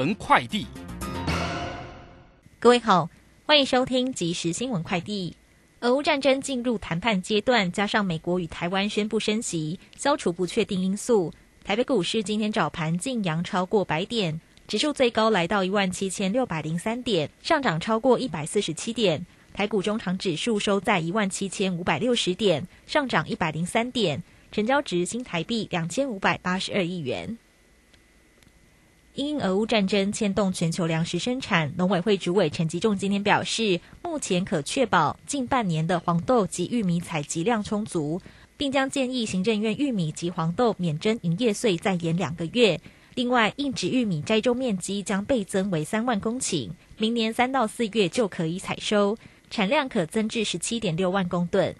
闻快递，各位好，欢迎收听即时新闻快递。俄乌战争进入谈判阶段，加上美国与台湾宣布升息，消除不确定因素，台北股市今天早盘净扬超过百点，指数最高来到一万七千六百零三点，上涨超过一百四十七点。台股中场指数收在一万七千五百六十点，上涨一百零三点，成交值新台币两千五百八十二亿元。因俄乌战争牵动全球粮食生产，农委会主委陈吉仲今天表示，目前可确保近半年的黄豆及玉米采集量充足，并将建议行政院玉米及黄豆免征营业税再延两个月。另外，硬质玉米栽种面积将倍增为三万公顷，明年三到四月就可以采收。产量可增至十七点六万公吨。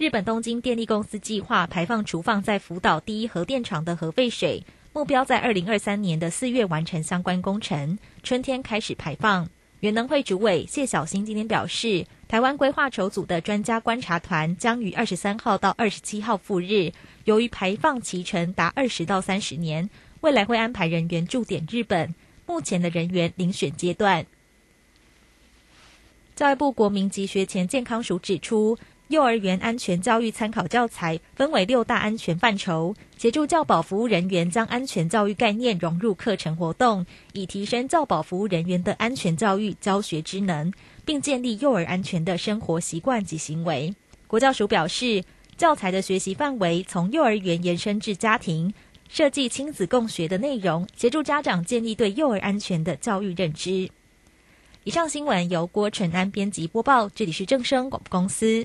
日本东京电力公司计划排放储放在福岛第一核电厂的核废水，目标在二零二三年的四月完成相关工程，春天开始排放。原能会主委谢小新今天表示，台湾规划筹组的专家观察团将于二十三号到二十七号赴日，由于排放期程达二十到三十年，未来会安排人员驻点日本，目前的人员遴选阶段。教育部国民及学前健康署指出，幼儿园安全教育参考教材分为六大安全范畴，协助教保服务人员将安全教育概念融入课程活动，以提升教保服务人员的安全教育教学职能，并建立幼儿安全的生活习惯及行为。国教署表示，教材的学习范围从幼儿园延伸至家庭，设计亲子共学的内容，协助家长建立对幼儿安全的教育认知。以上新闻由郭纯安编辑播报，这里是正声广播公司。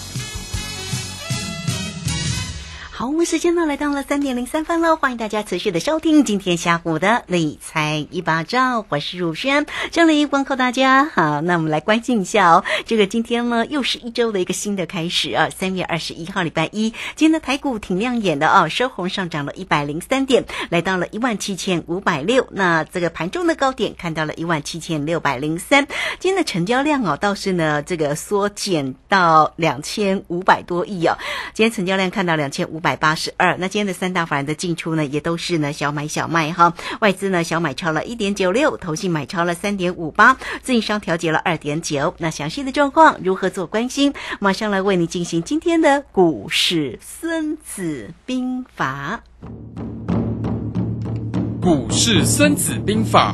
好，我们时间呢来到了三点零三分了，欢迎大家持续的收听今天下午的理财一把照，我是汝轩，这里问候大家。好，那我们来关心一下哦，这个今天呢又是一周的一个新的开始啊，三月二十一号礼拜一，今天的台股挺亮眼的哦，收红上涨了一百零三点，来到了一万七千五百六，那这个盘中的高点看到了一万七千六百零三，今天的成交量哦倒是呢这个缩减到两千五百多亿哦，今天成交量看到两千五百。百八十二，那今天的三大法人的进出呢，也都是呢小买小卖哈。外资呢小买超了一点九六，投信买超了三点五八，自营商调节了二点九。那详细的状况如何做关心？马上来为你进行今天的股市孙子兵法。股市孙子兵法。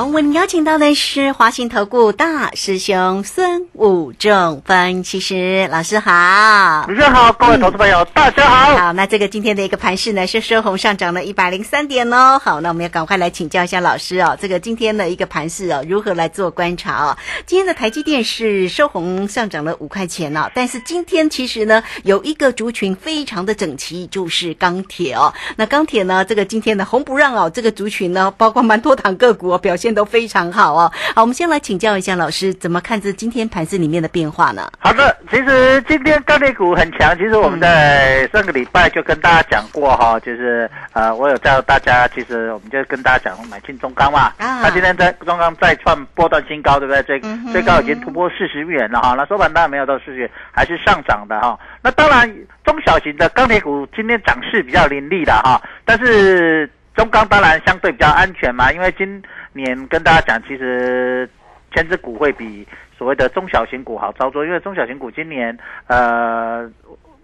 好，我们邀请到的是华信投顾大师兄孙武仲分析师老师好。主持人好，各位投资朋友，大家好。好，那这个今天的一个盘势呢是收红上涨了一百零三点哦。好，那我们要赶快来请教一下老师哦，这个今天的一个盘势哦，如何来做观察哦？今天的台积电是收红上涨了五块钱哦，但是今天其实呢有一个族群非常的整齐，就是钢铁哦。那钢铁呢，这个今天的红不让哦，这个族群呢，包括蛮多档个股哦，表现都非常好哦。好，我们先来请教一下老师，怎么看这今天盘子里面的变化呢？好的，其实今天钢铁股很强。其实我们在上个礼拜就跟大家讲过哈，就是呃，我有叫大家，其实我们就跟大家讲买进中钢嘛。啊。那今天在中钢再创波段新高，对不对？最最高已经突破四十元了哈。那收盘当然没有到四十元，还是上涨的哈。那当然，中小型的钢铁股今天涨势比较凌厉的哈，但是中钢当然相对比较安全嘛，因为今年跟大家讲，其实千只股会比所谓的中小型股好操作，因为中小型股今年呃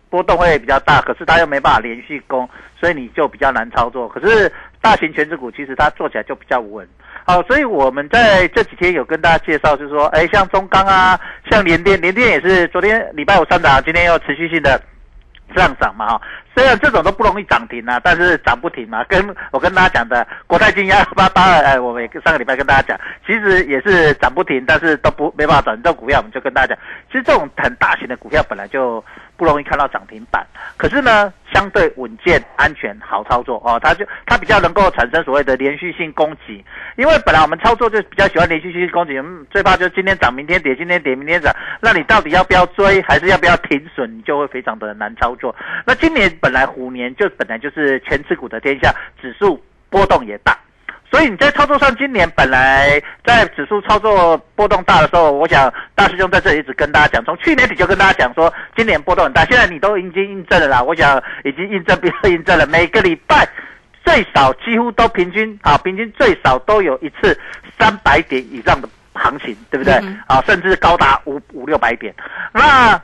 波动会比较大，可是它又没办法连续攻，所以你就比较难操作。可是大型全指股其实它做起来就比较稳。好，所以我们在这几天有跟大家介绍，就是说，哎，像中钢啊，像联电，联电也是昨天礼拜五上涨，今天又持续性的上涨嘛，哈。虽然这种都不容易涨停啊，但是涨不停嘛。跟我跟大家讲的国泰金幺八八二，哎，我们上个礼拜跟大家讲，其实也是涨不停，但是都不没办法涨。这股票我们就跟大家讲，其实这种很大型的股票本来就不容易看到涨停板，可是呢，相对稳健、安全、好操作哦。它就它比较能够产生所谓的连续性攻击，因为本来我们操作就比较喜欢连续性攻击，最怕就今天涨，明天跌，今天跌，明天涨，那你到底要不要追，还是要不要停损，你就会非常的难操作。那今年。本来虎年就本来就是全持股的天下，指数波动也大，所以你在操作上，今年本来在指数操作波动大的时候，我想大师兄在这里一直跟大家讲，从去年底就跟大家讲说，今年波动很大，现在你都已经印证了啦。我想已经印证，不要印证了，每个礼拜最少几乎都平均啊，平均最少都有一次三百点以上的行情，对不对？啊，甚至高达五五六百点。那在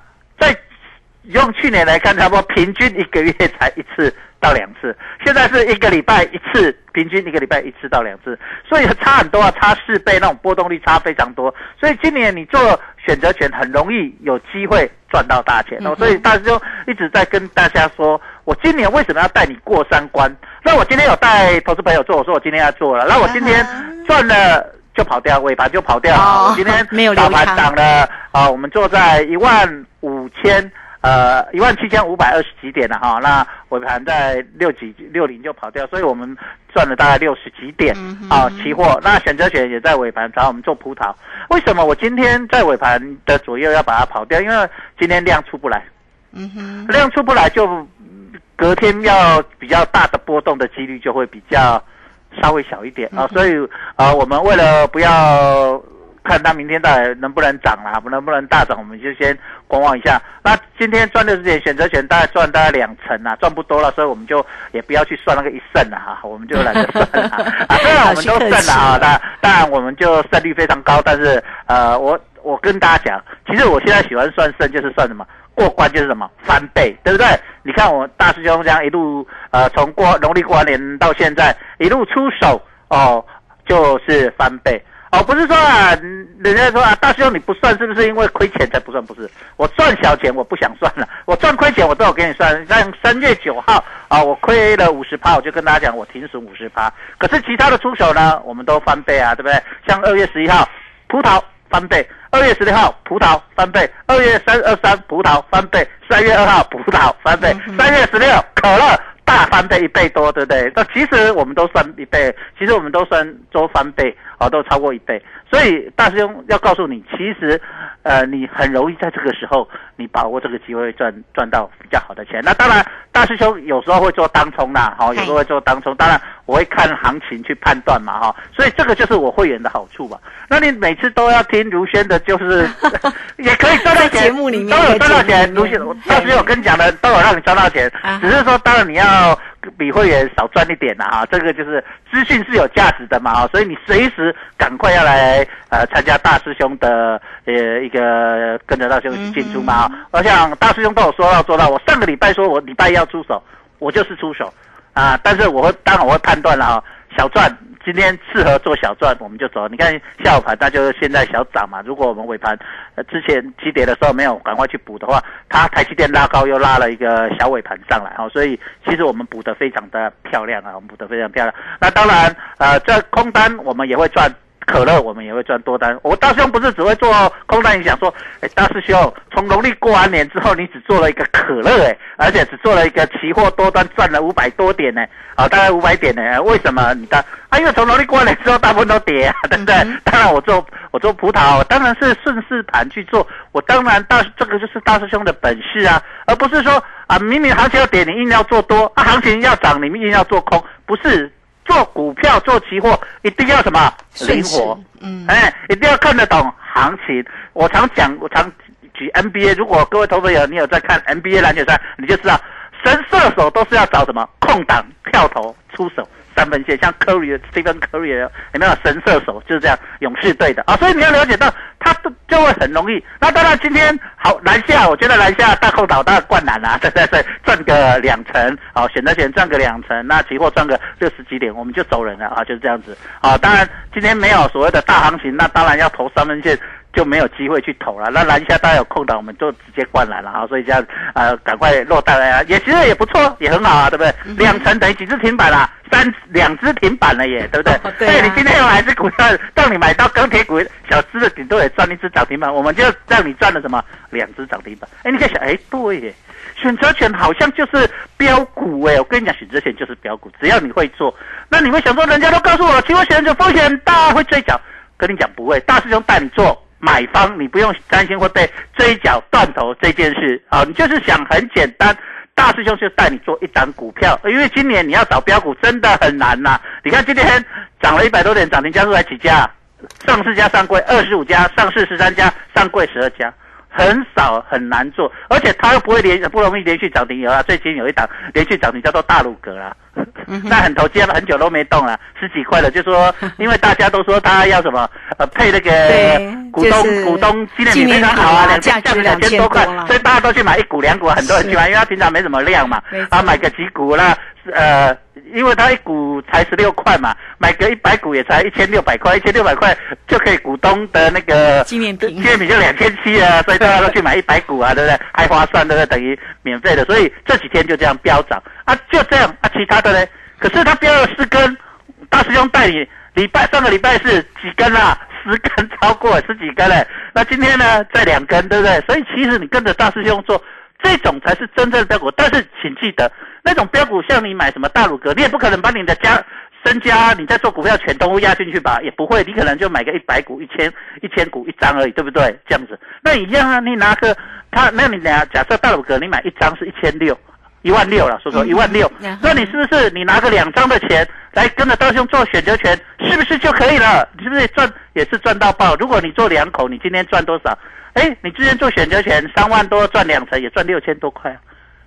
用去年来看，差不多平均一个月才一次到两次，现在是一个礼拜一次，平均一个礼拜一次到两次，所以差很多啊，差四倍，那种波动率差非常多。所以今年你做选择权很容易有机会赚到大钱哦。所以大师兄一直在跟大家说，我今年为什么要带你过三关？那我今天有带投资朋友做，我说我今天要做了，那我今天赚了就跑掉，尾盘就跑掉今天没有早盘涨了啊，我们坐在一万五千。呃，一万七千五百二十几点了哈，那尾盘在六几六零就跑掉，所以我们赚了大概六十几点啊，期货。那选择权也在尾盘找我们做葡萄，为什么我今天在尾盘的左右要把它跑掉？因为今天量出不来，嗯哼，量出不来就隔天要比较大的波动的几率就会比较稍微小一点啊，所以啊，我们为了不要。看它明天到底能不能涨啦，能不能大涨，我们就先观望一下。那今天赚六十点选择权，大概赚大概两成啊，赚不多了，所以我们就也不要去算那个一胜了哈，我们就懒得算了 啊。虽然我们都胜了啊，但当然我们就胜率非常高，但是呃，我我跟大家讲，其实我现在喜欢算胜，就是算什么过关，就是什么翻倍，对不对？你看我大师兄这样一路呃，从过农历过完年到现在一路出手哦，就是翻倍。哦，不是说啊，人家说啊，大兄你不算是不是因为亏钱才不算？不是，我赚小钱我不想算了，我赚亏钱我都有给你算。像三月九号啊，我亏了五十趴，我就跟大家讲我停损五十趴。可是其他的出手呢，我们都翻倍啊，对不对？像二月十一号葡萄翻倍，二月十六号葡萄翻倍，二月三二三葡萄翻倍，三月二号葡萄翻倍，三月十六可乐。大翻倍一倍多，对不对？那其实我们都算一倍，其实我们都算周翻倍，啊，都超过一倍。所以大师兄要告诉你，其实，呃，你很容易在这个时候，你把握这个机会赚赚到比较好的钱。那当然，大师兄有时候会做当冲啦，好，有时候会做当冲。当然，我会看行情去判断嘛，哈。所以这个就是我会员的好处吧。那你每次都要听如轩的，就是 也可以赚到钱，都有赚到钱。如轩，大师兄跟你讲的都有让你赚到钱，只是说当然你要。比会员少赚一点呐，哈，这个就是资讯是有价值的嘛，哈，所以你随时赶快要来呃参加大师兄的呃一个跟着大师兄进出嘛，我想大师兄都有说到做到，我上个礼拜说我礼拜一要出手，我就是出手啊，但是我会当然我会判断了哈，小赚今天适合做小赚，我们就走。你看下午盘，那就是现在小涨嘛。如果我们尾盘呃之前急跌的时候没有赶快去补的话，它台积电拉高又拉了一个小尾盘上来哈，所以其实我们补的非常的漂亮啊，我们补的非常漂亮。那当然呃，这空单我们也会赚。可乐我们也会赚多单，我大师兄不是只会做空单，你想说，哎，大师兄从农历过完年之后，你只做了一个可乐，哎，而且只做了一个期货多单，赚了五百多点呢，啊，大概五百点呢，为什么？你的啊，因为从农历过完年之后，大部分都跌啊，对不对？当然我做我做葡萄，当然是顺势盘去做，我当然大这个就是大师兄的本事啊，而不是说啊，明明行情要跌，你硬要做多，啊，行情要涨，你们硬要做空，不是。做股票做期货一定要什么？灵活，嗯，哎，一定要看得懂行情。我常讲，我常举 NBA，如果各位投资友你有在看 NBA 篮球赛，你就知道，神射手都是要找什么？空档跳投出手。三分线像 Curry、Stephen Curry 有没有神射手？就是这样，勇士队的啊，所以你要了解到，他就就会很容易。那当然，今天好篮下，我觉得篮下大空岛大灌篮啊，对对对，赚个两成，好选择权赚个两成，那期货赚个六十几点，我们就走人了啊，就是这样子啊。当然，今天没有所谓的大行情，那当然要投三分线。就没有机会去投了。那篮下大家有空档，我们就直接灌篮了啊！所以这样呃，赶快落单啊，也其实也不错，也很好啊，对不对？两成等于几只停板了？三两只停板了耶，对不对？对。你今天有哪只股票让你买到钢铁股小只的顶多也赚一只涨停板，我们就让你赚了什么两只涨停板？哎，你可以想，哎，对耶，选择权好像就是标股哎，我跟你讲，选择权就是标股，只要你会做，那你会想说，人家都告诉我，期货选择风险大，会追缴，跟你讲不会，大师兄带你做。买方，你不用担心会被追缴断头这件事啊，你就是想很简单，大师兄就带你做一档股票，因为今年你要找标股真的很难呐。你看今天涨了一百多点，涨停家数才几家？上市加上柜二十五家，上市十三家，上柜十二家。很少很难做，而且它又不会连不容易连续涨停。有啊，最近有一档连续涨停叫做大陆格啦，那很投机了，很久都没动了，十几块了。就说 因为大家都说他要什么呃配那个股东股东纪念品非常好啊，两千价值两千多块，所以大家都去买一股两股，很多人去买，因为他平常没什么量嘛，啊买个几股啦，呃。因为它一股才十六块嘛，买个一百股也才一千六百块，一千六百块就可以股东的那个纪念品，纪念品就两千七啊，所以大家都去买一百股啊，对不对？还划算，对不对？等于免费的，所以这几天就这样飙涨啊，就这样啊，其他的呢？可是他飙了四根，大师兄带你礼拜上个礼拜是几根啊？十根超过十几根嘞，那今天呢再两根，对不对？所以其实你跟着大师兄做。这种才是真正的标股，但是请记得，那种标股像你买什么大鲁格，你也不可能把你的家身家你在做股票全都压进去吧，也不会，你可能就买个一百股、一千一千股一张而已，对不对？这样子，那一样啊，你拿个他，那你假假设大鲁格你买一张是一千六，一万六了，说说一万六，那你是不是你拿个两张的钱来跟着道兄做选择权，是不是就可以了？你是不是赚也是赚到爆？如果你做两口，你今天赚多少？哎，你之前做选择权三万多赚两成，也赚六千多块，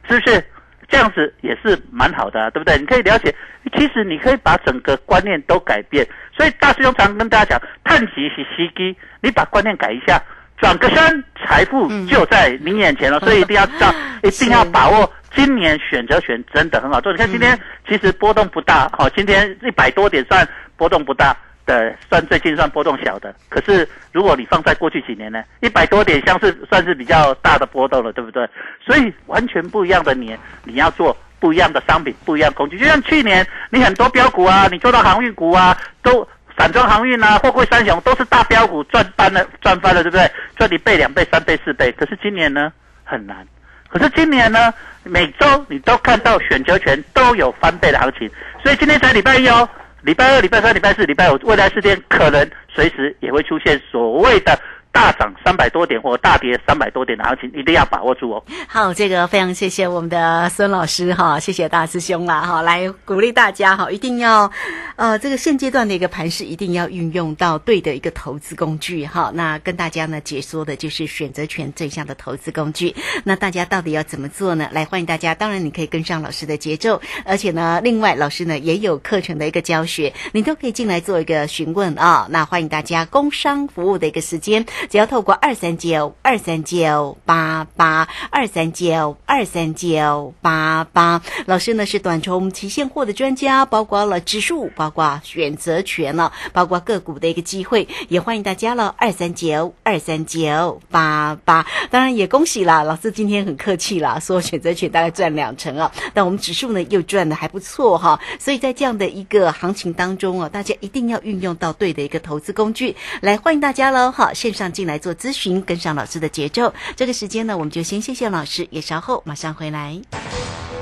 是不是？这样子也是蛮好的，对不对？你可以了解，其实你可以把整个观念都改变。所以大师兄常跟大家讲，探极是吸机，你把观念改一下，转个身，财富就在你眼前了。所以一定要知道，一定要把握今年选择权真的很好做。你看今天其实波动不大，好，今天一百多点算波动不大。的算最近算波动小的，可是如果你放在过去几年呢，一百多点像是算是比较大的波动了，对不对？所以完全不一样的年，你要做不一样的商品，不一样工具。就像去年你很多标股啊，你做到航运股啊，都散装航运啊，货柜三雄都是大标股赚翻了，赚翻了，对不对？赚一倍、两倍、三倍、四倍。可是今年呢很难，可是今年呢每周你都看到选择权都有翻倍的行情，所以今天才礼拜一哦。礼拜二、礼拜三、礼拜四、礼拜五，未来四天可能随时也会出现所谓的。大涨三百多点或大跌三百多点的行情，一定要把握住哦。好，这个非常谢谢我们的孙老师哈，谢谢大师兄啦哈，来鼓励大家哈，一定要呃这个现阶段的一个盘势，一定要运用到对的一个投资工具哈。那跟大家呢解说的就是选择权这项的投资工具。那大家到底要怎么做呢？来欢迎大家，当然你可以跟上老师的节奏，而且呢，另外老师呢也有课程的一个教学，你都可以进来做一个询问啊。那欢迎大家工商服务的一个时间。只要透过二三九二三。九八八二三九二三九八八。老师呢是短冲期现货的专家，包括了指数，包括选择权了，包括个股的一个机会，也欢迎大家了。二三九二三九八八，当然也恭喜啦，老师今天很客气啦，说选择权大概赚两成啊，但我们指数呢又赚的还不错哈，所以在这样的一个行情当中啊，大家一定要运用到对的一个投资工具，来欢迎大家喽哈，线上进来做咨询，跟上老师的节奏。这个时间呢，我们就先谢谢老师，也稍后马上回来。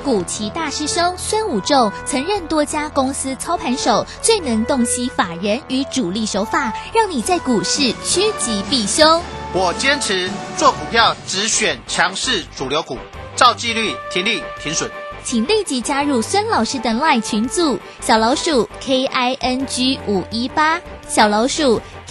古奇大师兄孙武仲曾任多家公司操盘手，最能洞悉法人与主力手法，让你在股市趋吉避凶。我坚持做股票只选强势主流股，照纪律停利停损。请立即加入孙老师的 LINE 群组，小老鼠 K I N G 五一八，小老鼠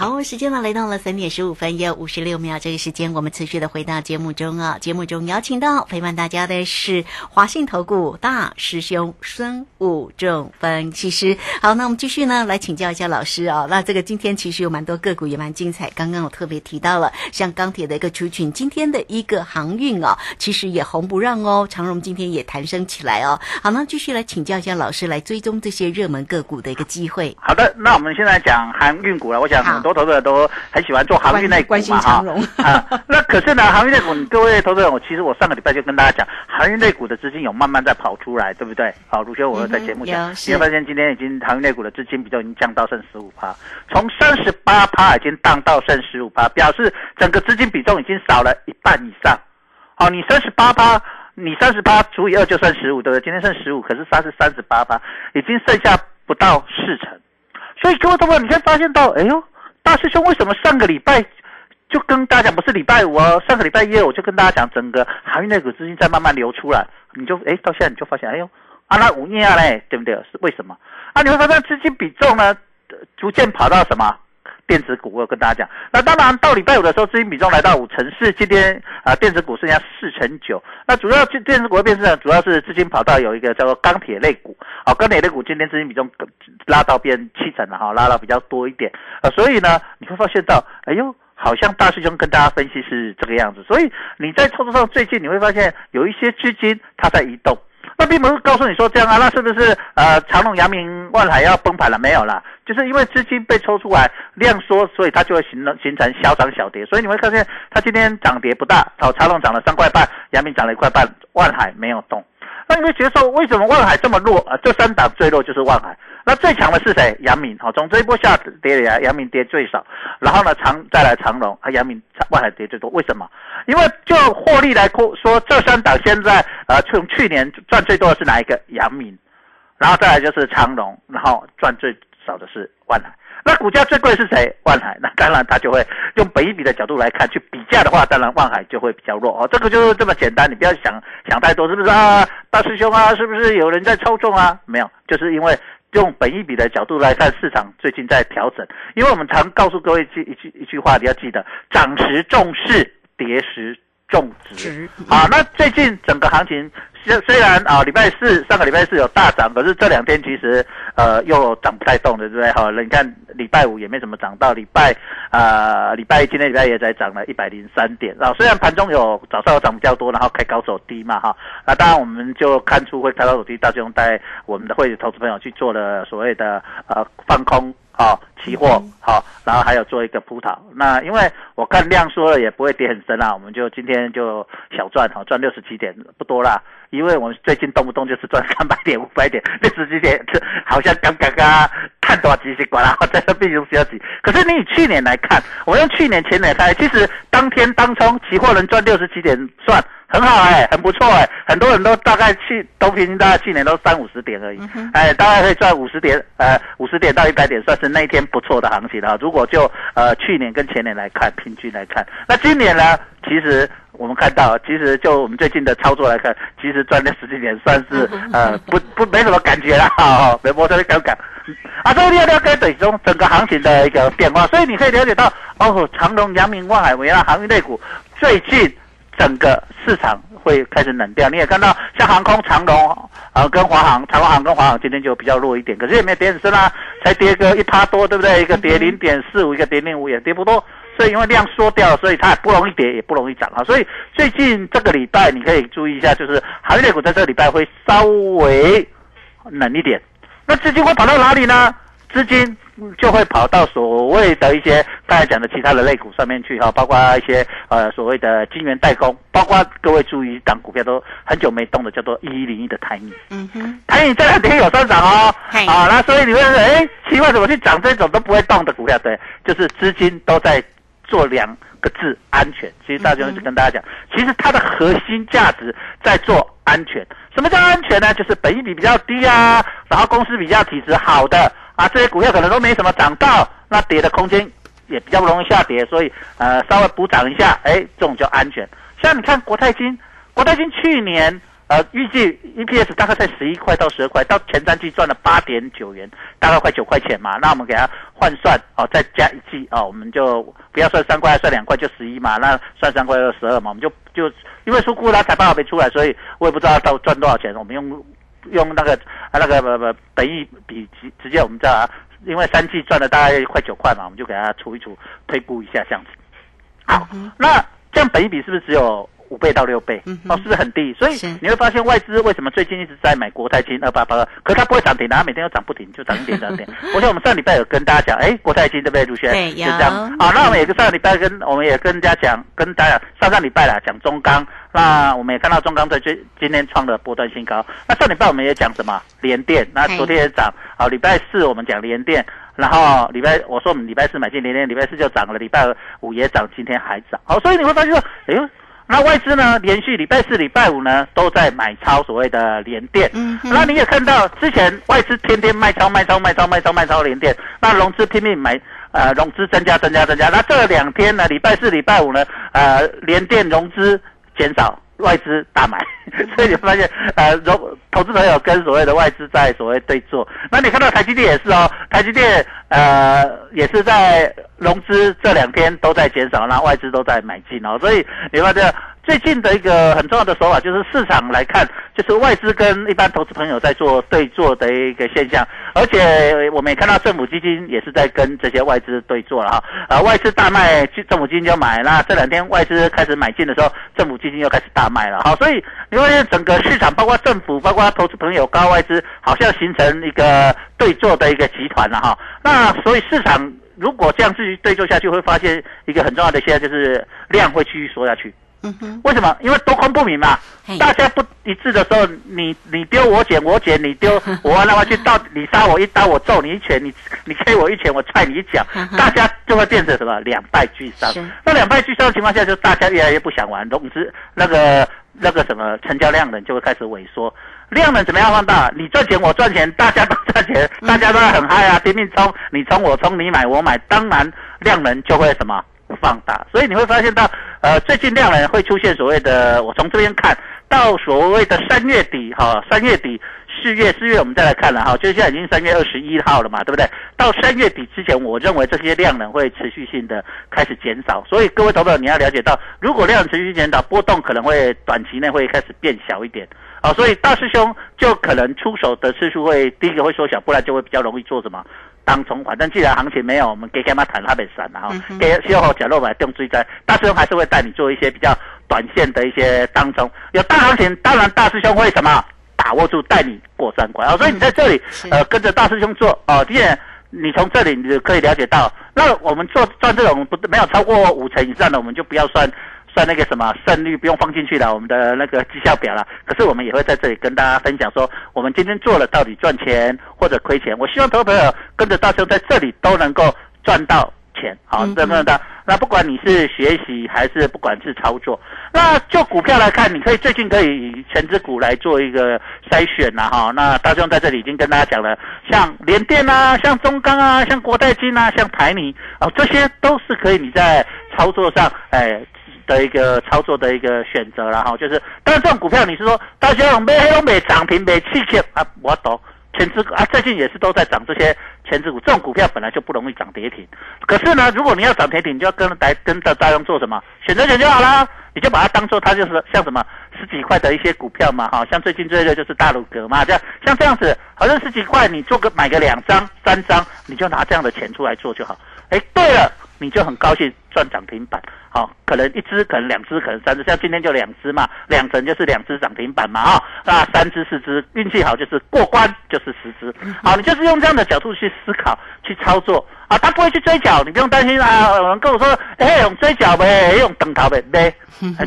好，时间呢来到了三点十五分又五十六秒。这个时间我们持续的回到节目中啊。节目中邀请到陪伴大家的是华信投顾大师兄孙武仲分析师。好，那我们继续呢来请教一下老师啊。那这个今天其实有蛮多个股也蛮精彩。刚刚我特别提到了像钢铁的一个出群，今天的一个航运啊，其实也红不让哦。长荣今天也弹升起来哦。好，那继续来请教一下老师，来追踪这些热门个股的一个机会。好的，那我们现在讲航运股了。我想很多。投资者都很喜欢做航运类股嘛，哈啊，那可是呢，航运类股，各位投资者，我其实我上个礼拜就跟大家讲，航运类股的资金有慢慢在跑出来，对不对？好，卢修，我在节目讲，你会发现今天已经航运类股的资金比重已经降到剩十五趴，从三十八趴已经降到剩十五趴，表示整个资金比重已经少了一半以上。好，你三十八趴，你三十八除以二就剩十五，对不对？今天剩十五，可是它是三十八趴，已经剩下不到四成。所以各位投资者，你会发现到，哎呦。大师兄，为什么上个礼拜就跟大家讲，不是礼拜五哦，上个礼拜一我就跟大家讲，整个航运类股资金在慢慢流出来，你就哎，到现在你就发现，哎呦，阿拉五年嘞，对不对？是为什么？啊，你会发现资金比重呢，逐渐跑到什么？电子股，我跟大家讲，那当然到礼拜五的时候，资金比重来到五成四，今天啊，电子股剩下四成九。那主要电子股的变势呢，主要是资金跑到有一个叫做钢铁类股，啊，钢铁类股今天资金比重拉到变七成了哈，拉到比较多一点啊，所以呢，你会发现到，哎呦，好像大师兄跟大家分析是这个样子，所以你在操作上最近你会发现有一些资金它在移动。那并不是告诉你说这样啊，那是不是呃长隆、阳明、万海要崩盘了？没有啦，就是因为资金被抽出来量缩，所以它就会形成形成小涨小跌。所以你会发现它今天涨跌不大，好，长隆涨了三块半，阳明涨了一块半，万海没有动。那你会觉得说，为什么万海这么弱啊？这三档最弱就是万海。那最强的是谁？阳明。好，从这一波下跌来，杨敏跌最少。然后呢，长再来长隆，啊，杨敏、万海跌最多。为什么？因为就获利来说，这三档现在呃，从去年赚最多的是哪一个？杨敏。然后再来就是长隆，然后赚最少的是万海。那股价最贵是谁？万海。那当然，它就会用本一比的角度来看，去比价的话，当然万海就会比较弱哦。这个就是这么简单，你不要想想太多，是不是啊？大师兄啊，是不是有人在操纵啊？没有，就是因为用本一比的角度来看，市场最近在调整。因为我们常告诉各位一一句一句话，你要记得：涨时重视，跌时重值。好，那最近整个行情。虽虽然啊，礼拜四上个礼拜四有大涨，可是这两天其实呃又涨不太动的，对不对？好，你看礼拜五也没怎么涨到，礼拜啊礼拜一今天礼拜也才涨了一百零三点啊。虽然盘中有早上有涨比较多，然后开高走低嘛哈。那当然我们就看出会开高走低，大众带我们的会投资朋友去做了所谓的呃放空。好，期货好，然后还有做一个葡萄。那因为我看量缩了，也不会跌很深啦，我们就今天就小赚哈，赚六十七点，不多啦。因为我们最近动不动就是赚三百点、五百点，六十几点，好像刚刚刚看多几十管啦，在这并不消息。可是你以去年来看，我用去年前年看，其实当天当冲期货能赚六十七点算很好哎，很不错哎，很多人都大概去都平均大概去年都三五十点而已，哎，大概可以赚五十点，呃，五十点到一百点，算是那一天不错的行情了。如果就呃去年跟前年来看，平均来看，那今年呢，其实我们看到，其实就我们最近的操作来看，其实赚了十几年，算是 呃不不没什么感觉了，哈，没摩托车敢敢。啊，这个要了解其中整个行情的一个变化，所以你可以了解到，哦，长隆、阳明、万海、维亚航运类股最近。整个市场会开始冷掉，你也看到像航空长龙啊跟华航，长龙航跟华航今天就比较弱一点，可是也没有跌很深啦，才跌个一趴多，对不对？一个跌零点四五，一个跌零五，也跌不多。所以因为量缩掉，所以它也不容易跌，也不容易涨啊。所以最近这个礼拜你可以注意一下，就是行业股在这个礼拜会稍微冷一点。那资金会跑到哪里呢？资金。就会跑到所谓的一些刚才讲的其他的类股上面去哈，包括一些呃所谓的晶圆代工，包括各位注意一档股票都很久没动的，叫做一一零一的台米。嗯哼，台米这两天有上涨哦。啊，那所以你会说，哎，奇怪，怎么去涨这种都不会动的股票？对，就是资金都在做两个字安全。其实大家就跟大家讲，其实它的核心价值在做安全。什么叫安全呢？就是本益比比较低啊，然后公司比较体质好的。啊，这些股票可能都没什么涨到，那跌的空间也比较不容易下跌，所以呃稍微补涨一下，哎，这种叫安全。像你看国泰金，国泰金去年呃预计 EPS 大概在十一块到十二块，到前三季赚了八点九元，大概快九块钱嘛。那我们给它换算哦，再加一季哦，我们就不要算三块，算两块就十一嘛。那算三块就十二嘛，我们就就因为出库它财报还没出来，所以我也不知道到赚多少钱，我们用。用那个啊那个不不本益比直直接我们知道啊，因为三季赚了大概快九块嘛，我们就给它除一除，推估一下这样子。好，那这样本一比是不是只有？五倍到六倍，哦，是不是很低？所以你会发现外资为什么最近一直在买国泰金二八八二？可它不会涨停，它每天都涨不停，就涨一点涨一点。我想我们上礼拜有跟大家讲，哎，国泰金对不对？陆轩对，就这样。好，那我们也是上礼拜跟我们也跟大家讲，跟大家上上礼拜啦讲中钢，那我们也看到中钢在最今天创了波段新高。那上礼拜我们也讲什么？联电，那昨天也涨。好，礼拜四我们讲联电，然后礼拜我说我们礼拜四买进联电，礼拜四就涨了，礼拜五也涨，今天还涨。好，所以你会发现说，哎呦。那外资呢？连续礼拜四、礼拜五呢，都在买超所谓的连电。嗯，那你也看到之前外资天天卖超、卖超、卖超、卖超、卖超连电，那融资拼命买，呃，融资增加、增加、增加。那这两天呢，礼拜四、礼拜五呢，呃，连电融资减少。外资大买，所以你发现，呃，融投资朋友跟所谓的外资在所谓对坐。那你看到台积电也是哦，台积电呃也是在融资这两天都在减少，那外资都在买进哦，所以你发现。最近的一个很重要的手法，就是市场来看，就是外资跟一般投资朋友在做对做的一个现象，而且我们也看到政府基金也是在跟这些外资对做了哈。啊，外资大卖，政府基金就买。那这两天外资开始买进的时候，政府基金又开始大卖了。好，所以你会发现整个市场，包括政府，包括投资朋友，高外资，好像形成一个对做的一个集团了哈。那所以市场如果这样继续对做下去，会发现一个很重要的现在就是量会继续缩下去。嗯哼，为什么？因为多空不明嘛，大家不一致的时候，你你丢我捡，我捡你丢，我那么去到你杀我一刀，我揍你一拳，你你 K 我一拳，我踹你一脚，大家就会变成什么两败俱伤。那两败俱伤的情况下，就大家越来越不想玩，融资那个那个什么成交量呢就会开始萎缩，量能怎么样放大？你赚钱我赚钱，大家都赚钱，大家都很嗨啊，拼命冲，你冲我冲，你买我买，当然量能就会什么？放大，所以你会发现到，呃，最近量能会出现所谓的，我从这边看到所谓的三月底，哈，三月底、四月、四月我们再来看了哈，就是现在已经三月二十一号了嘛，对不对？到三月底之前，我认为这些量能会持续性的开始减少，所以各位投资者你要了解到，如果量持续减少，波动可能会短期内会开始变小一点，啊，所以大师兄就可能出手的次数会第一个会缩小，不然就会比较容易做什么。当冲，反正既然行情没有，我们给干嘛谈它本身然后给消耗假落买定追在，大师兄还是会带你做一些比较短线的一些当中。有大行情，当然大师兄会什么把握住带你过三关啊！所以你在这里呃跟着大师兄做哦，第二你从这里你就可以了解到，那我们做赚这种不没有超过五成以上的，我们就不要算。算那个什么胜率不用放进去了，我们的那个绩效表了。可是我们也会在这里跟大家分享说，我们今天做了到底赚钱或者亏钱。我希望投资朋友跟着大兄在这里都能够赚到钱，好，真的的。那不管你是学习还是不管是操作，那就股票来看，你可以最近可以全指股来做一个筛选呐，哈。那大兄在这里已经跟大家讲了，像联电啊，像中钢啊，像国泰金啊，像台泥哦，这些都是可以你在操作上，哎。的一个操作的一个选择了哈，就是，但是这种股票你是说，大家买黑龙买涨停买气气啊，我懂，前指股啊，最近也是都在涨这些前指股，这种股票本来就不容易涨跌停，可是呢，如果你要涨跌停，你就要跟来跟着大众做什么选择权就好了，你就把它当做它就是像什么十几块的一些股票嘛，哈，像最近最热就是大陆格嘛，这样像这样子，好像十几块，你做个买个两张三张，你就拿这样的钱出来做就好，哎，对了。你就很高兴赚涨停板，好，可能一只，可能两只，可能三只，像今天就两只嘛，两成就是两只涨停板嘛，啊，那三只四只，运气好就是过关，就是十只，好，你就是用这样的角度去思考，去操作。啊，他不会去追缴，你不用担心啊，有人跟我说，哎，用追缴呗，用等逃呗，呗，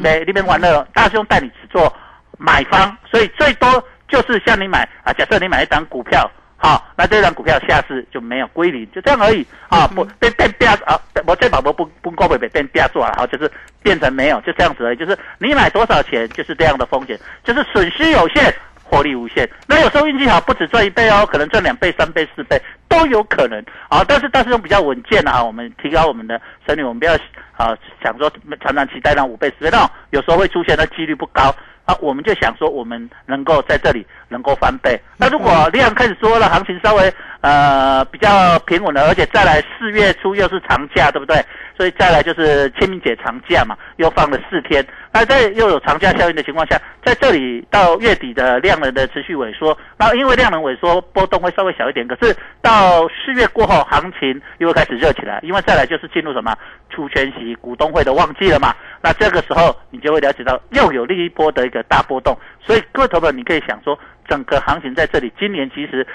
呗，那边玩乐，大兄带你只做买方，所以最多就是像你买啊，假设你买一张股票。好，那这张股票下次就没有归零，就这样而已啊！不变变变啊！我这宝宝不不高被被变变做了，好，就是变成没有，就这样子而已。就是你买多少钱，就是这样的风险，就是损失有限，获利无限。那有时候运气好，不止赚一倍哦，可能赚两倍、三倍、四倍都有可能啊。但是但是用比较稳健的啊，我们提高我们的胜率，我们不要啊想说常常期待那五倍、十倍，那有时候会出现的几率不高。啊，我们就想说，我们能够在这里能够翻倍。那如果量开始缩了，行情稍微呃比较平稳了，而且再来四月初又是长假，对不对？所以再来就是清明节长假嘛，又放了四天。那在又有长假效应的情况下，在这里到月底的量能的持续萎缩，那因为量能萎缩，波动会稍微小一点。可是到四月过后，行情又会开始热起来，因为再来就是进入什么出全息股东会的旺季了嘛。那这个时候你就会了解到又有另一波的一个大波动。所以各位投资你可以想说，整个行情在这里，今年其实。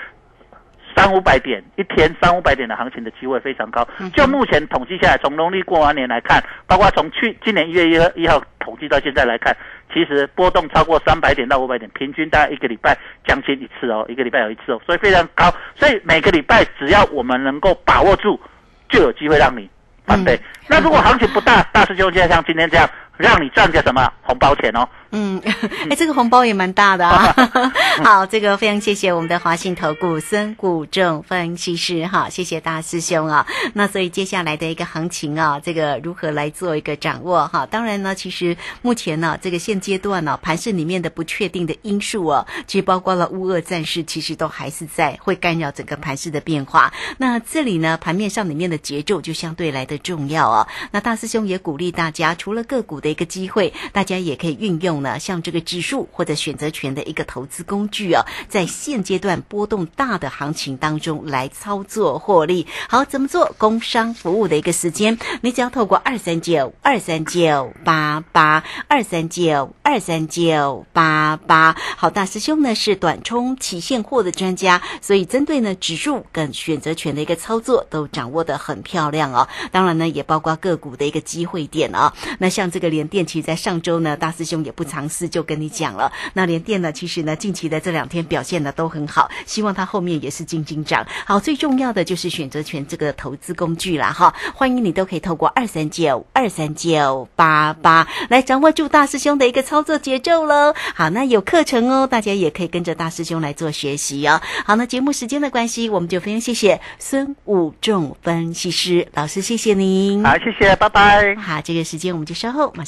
三五百点一天，三五百点的行情的机会非常高。就目前统计下来，从农历过完年来看，包括从去今年一月一号一号统计到现在来看，其实波动超过三百点到五百点，平均大概一个礼拜将近一次哦，一个礼拜有一次哦，所以非常高。所以每个礼拜只要我们能够把握住，就有机会让你翻倍。那如果行情不大，大师兄就像今天这样，让你赚个什么红包钱哦。嗯，哎，这个红包也蛮大的啊！好，这个非常谢谢我们的华信投顾孙谷正分析师哈，谢谢大师兄啊。那所以接下来的一个行情啊，这个如何来做一个掌握哈？当然呢，其实目前呢，这个现阶段呢，盘市里面的不确定的因素啊，其实包括了乌俄战事，其实都还是在会干扰整个盘市的变化。那这里呢，盘面上里面的节奏就相对来的重要啊。那大师兄也鼓励大家，除了个股的一个机会，大家也可以运用。呢，像这个指数或者选择权的一个投资工具啊，在现阶段波动大的行情当中来操作获利。好，怎么做？工商服务的一个时间，你只要透过二三九二三九八八二三九二三九八八。好，大师兄呢是短冲期现货的专家，所以针对呢指数跟选择权的一个操作都掌握的很漂亮哦。当然呢，也包括个股的一个机会点啊。那像这个联电，其实在上周呢，大师兄也不。尝试就跟你讲了，那联电呢？其实呢，近期的这两天表现的都很好，希望它后面也是金金涨。好，最重要的就是选择权这个投资工具啦哈。欢迎你都可以透过二三九二三九八八来掌握住大师兄的一个操作节奏喽。好，那有课程哦，大家也可以跟着大师兄来做学习哦。好，那节目时间的关系，我们就非常谢谢孙武仲分析师老师，谢谢您。好，谢谢，拜拜。好，这个时间我们就稍后马上